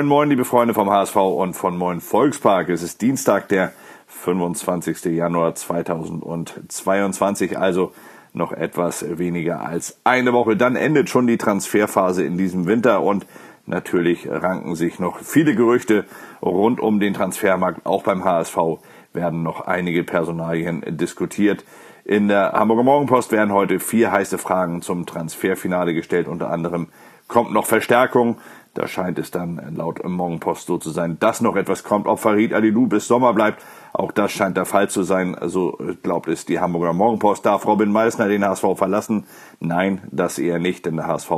Moin, moin, liebe Freunde vom HSV und von Moin Volkspark. Es ist Dienstag, der 25. Januar 2022, also noch etwas weniger als eine Woche. Dann endet schon die Transferphase in diesem Winter und natürlich ranken sich noch viele Gerüchte rund um den Transfermarkt. Auch beim HSV werden noch einige Personalien diskutiert. In der Hamburger Morgenpost werden heute vier heiße Fragen zum Transferfinale gestellt. Unter anderem kommt noch Verstärkung. Da scheint es dann laut Morgenpost so zu sein, dass noch etwas kommt. Ob Farid Alilou bis Sommer bleibt, auch das scheint der Fall zu sein. So glaubt es die Hamburger Morgenpost. Darf Robin Meissner den HSV verlassen? Nein, das eher nicht, denn der HSV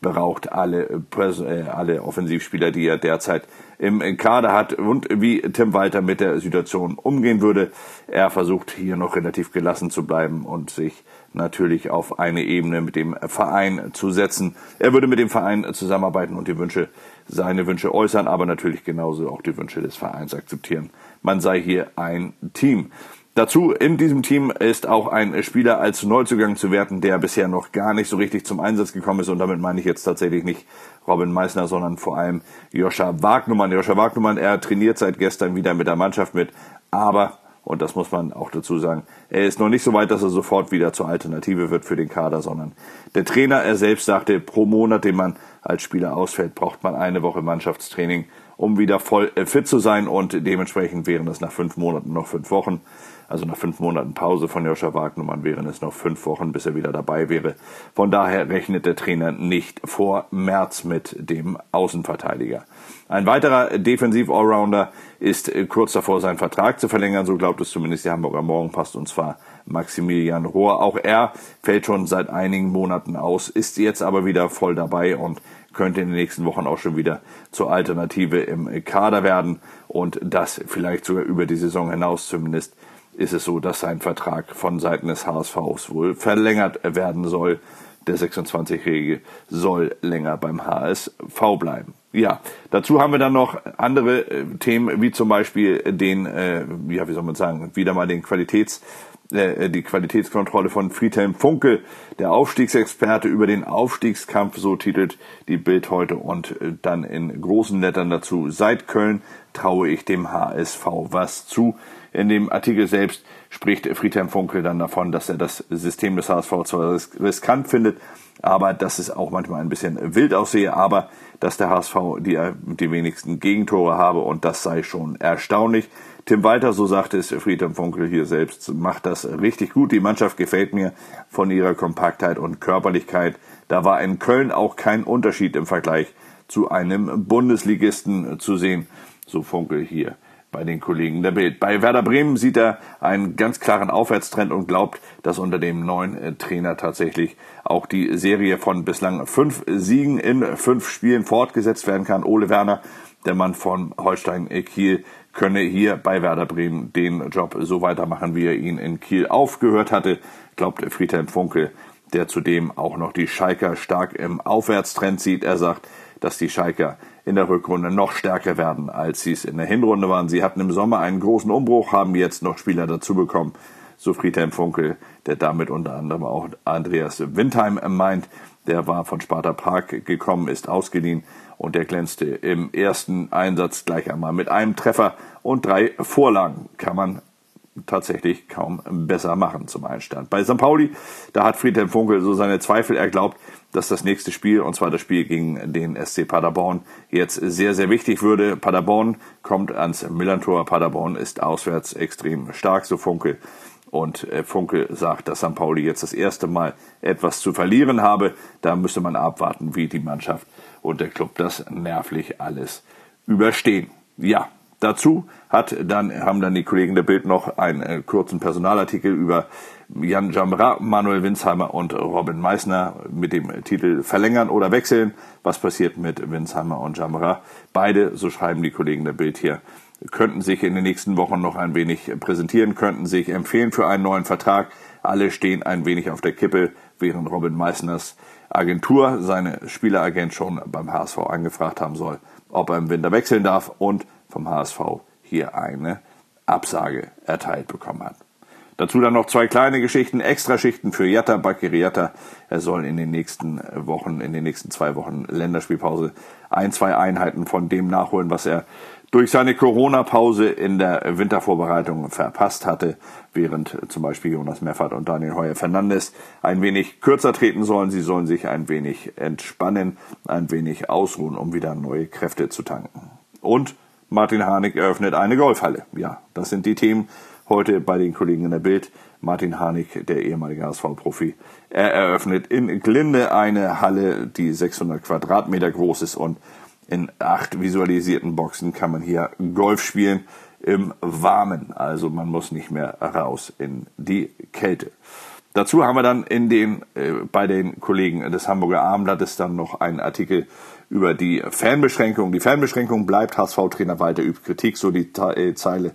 beraucht alle, äh, alle Offensivspieler, die er derzeit im Kader hat und wie Tim Walter mit der Situation umgehen würde. Er versucht hier noch relativ gelassen zu bleiben und sich natürlich auf eine Ebene mit dem Verein zu setzen. Er würde mit dem Verein zusammenarbeiten und die Wünsche, seine Wünsche äußern, aber natürlich genauso auch die Wünsche des Vereins akzeptieren. Man sei hier ein Team. Dazu in diesem Team ist auch ein Spieler als Neuzugang zu werten, der bisher noch gar nicht so richtig zum Einsatz gekommen ist. Und damit meine ich jetzt tatsächlich nicht Robin Meissner, sondern vor allem Joscha Wagnumann. Joscha Wagnumann, er trainiert seit gestern wieder mit der Mannschaft mit, aber und das muss man auch dazu sagen. Er ist noch nicht so weit, dass er sofort wieder zur Alternative wird für den Kader, sondern der Trainer, er selbst sagte, pro Monat, den man als Spieler ausfällt, braucht man eine Woche Mannschaftstraining, um wieder voll äh, fit zu sein und dementsprechend wären es nach fünf Monaten noch fünf Wochen. Also nach fünf Monaten Pause von Joscha Wagnermann wären es noch fünf Wochen, bis er wieder dabei wäre. Von daher rechnet der Trainer nicht vor März mit dem Außenverteidiger. Ein weiterer Defensiv-Allrounder ist äh, kurz davor, seinen Vertrag zu verlängern, so glaubt es zumindest die Hamburger Morgenpost, und zwar Maximilian Rohr. Auch er fällt schon seit einigen Monaten aus, ist jetzt aber wieder voll dabei und könnte in den nächsten Wochen auch schon wieder zur Alternative im Kader werden und das vielleicht sogar über die Saison hinaus zumindest ist es so, dass sein Vertrag von Seiten des HSVs wohl verlängert werden soll. Der 26-Jährige soll länger beim HSV bleiben. Ja, dazu haben wir dann noch andere äh, Themen, wie zum Beispiel den, äh, ja, wie soll man sagen, wieder mal den Qualitäts, äh, die Qualitätskontrolle von Friedhelm Funke, der Aufstiegsexperte über den Aufstiegskampf, so titelt die Bild heute und äh, dann in großen Lettern dazu. Seit Köln traue ich dem HSV was zu. In dem Artikel selbst spricht Friedhelm Funke dann davon, dass er das System des HSV zwar riskant findet, aber dass es auch manchmal ein bisschen wild aussehe, aber dass der HSV die, die wenigsten Gegentore habe und das sei schon erstaunlich. Tim Walter, so sagte es Friedhelm Funkel hier selbst, macht das richtig gut. Die Mannschaft gefällt mir von ihrer Kompaktheit und Körperlichkeit. Da war in Köln auch kein Unterschied im Vergleich zu einem Bundesligisten zu sehen, so Funkel hier bei den Kollegen der Bild. Bei Werder Bremen sieht er einen ganz klaren Aufwärtstrend und glaubt, dass unter dem neuen äh, Trainer tatsächlich auch die Serie von bislang fünf Siegen in fünf Spielen fortgesetzt werden kann. Ole Werner, der Mann von Holstein Kiel, könne hier bei Werder Bremen den Job so weitermachen, wie er ihn in Kiel aufgehört hatte, glaubt Friedhelm Funkel, der zudem auch noch die Schalker stark im Aufwärtstrend sieht. Er sagt, dass die Schalker in der Rückrunde noch stärker werden, als sie es in der Hinrunde waren. Sie hatten im Sommer einen großen Umbruch, haben jetzt noch Spieler dazu bekommen. So Friedhelm Funkel, der damit unter anderem auch Andreas Windheim meint. Der war von Sparta Prag gekommen, ist ausgeliehen und der glänzte im ersten Einsatz gleich einmal mit einem Treffer und drei Vorlagen. Kann man tatsächlich kaum besser machen zum Einstand. Bei St. Pauli, da hat Friedhelm Funkel so seine Zweifel. Er glaubt, dass das nächste Spiel, und zwar das Spiel gegen den SC Paderborn, jetzt sehr, sehr wichtig würde. Paderborn kommt ans Millantor. Paderborn ist auswärts extrem stark, so Funkel. Und äh, Funkel sagt, dass St. Pauli jetzt das erste Mal etwas zu verlieren habe. Da müsse man abwarten, wie die Mannschaft und der Club das nervlich alles überstehen. Ja, Dazu hat dann, haben dann die Kollegen der Bild noch einen äh, kurzen Personalartikel über Jan Jamra, Manuel Winsheimer und Robin Meissner mit dem Titel Verlängern oder Wechseln. Was passiert mit Winsheimer und Jamra? Beide, so schreiben die Kollegen der Bild hier, könnten sich in den nächsten Wochen noch ein wenig präsentieren, könnten sich empfehlen für einen neuen Vertrag. Alle stehen ein wenig auf der Kippe, während Robin Meissners Agentur seine Spieleragent schon beim HSV angefragt haben soll, ob er im Winter wechseln darf und vom HSV hier eine Absage erteilt bekommen hat. Dazu dann noch zwei kleine Geschichten, Extraschichten für Jatta Bakiri Jatta. Er soll in den nächsten Wochen, in den nächsten zwei Wochen Länderspielpause ein, zwei Einheiten von dem nachholen, was er durch seine Corona-Pause in der Wintervorbereitung verpasst hatte, während zum Beispiel Jonas Meffert und Daniel Heuer Fernandes ein wenig kürzer treten sollen. Sie sollen sich ein wenig entspannen, ein wenig ausruhen, um wieder neue Kräfte zu tanken. Und Martin Harnik eröffnet eine Golfhalle. Ja, das sind die Themen heute bei den Kollegen in der Bild. Martin Harnik, der ehemalige HSV-Profi, er eröffnet in Glinde eine Halle, die 600 Quadratmeter groß ist und in acht visualisierten Boxen kann man hier Golf spielen im Warmen. Also man muss nicht mehr raus in die Kälte. Dazu haben wir dann in den, äh, bei den Kollegen des Hamburger Abendblattes dann noch einen Artikel über die Fanbeschränkung. Die Fanbeschränkung bleibt HSV-Trainer Walter übt Kritik, so die äh, Zeile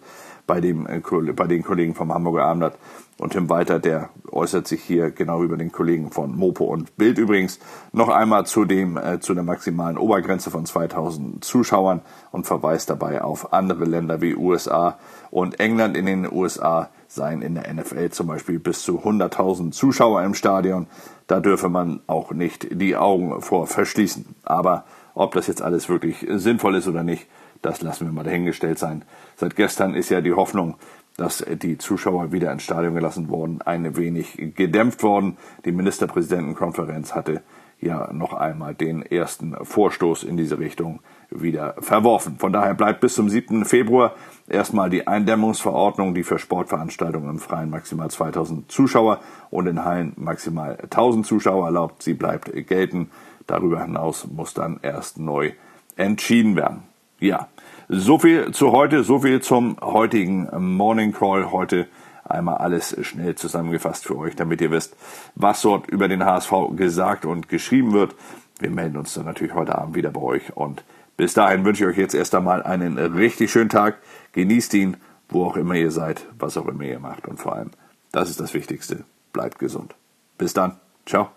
bei, dem, äh, bei den Kollegen vom Hamburger Abendblatt. Und Tim Walter, der äußert sich hier genau über den Kollegen von Mopo und Bild übrigens. Noch einmal zu, dem, äh, zu der maximalen Obergrenze von 2000 Zuschauern und verweist dabei auf andere Länder wie USA und England. In den USA seien in der NFL zum Beispiel bis zu 100.000 Zuschauer im Stadion. Da dürfe man auch nicht die Augen vor verschließen. Aber ob das jetzt alles wirklich sinnvoll ist oder nicht, das lassen wir mal dahingestellt sein. Seit gestern ist ja die Hoffnung, dass die Zuschauer wieder ins Stadion gelassen wurden, ein wenig gedämpft worden. Die Ministerpräsidentenkonferenz hatte ja noch einmal den ersten Vorstoß in diese Richtung wieder verworfen. Von daher bleibt bis zum 7. Februar erstmal die Eindämmungsverordnung, die für Sportveranstaltungen im Freien maximal 2000 Zuschauer und in Hallen maximal 1000 Zuschauer erlaubt. Sie bleibt gelten. Darüber hinaus muss dann erst neu entschieden werden. Ja, so viel zu heute, so viel zum heutigen Morning Call. Heute einmal alles schnell zusammengefasst für euch, damit ihr wisst, was dort über den HSV gesagt und geschrieben wird. Wir melden uns dann natürlich heute Abend wieder bei euch und bis dahin wünsche ich euch jetzt erst einmal einen richtig schönen Tag. Genießt ihn, wo auch immer ihr seid, was auch immer ihr macht und vor allem, das ist das Wichtigste, bleibt gesund. Bis dann. Ciao.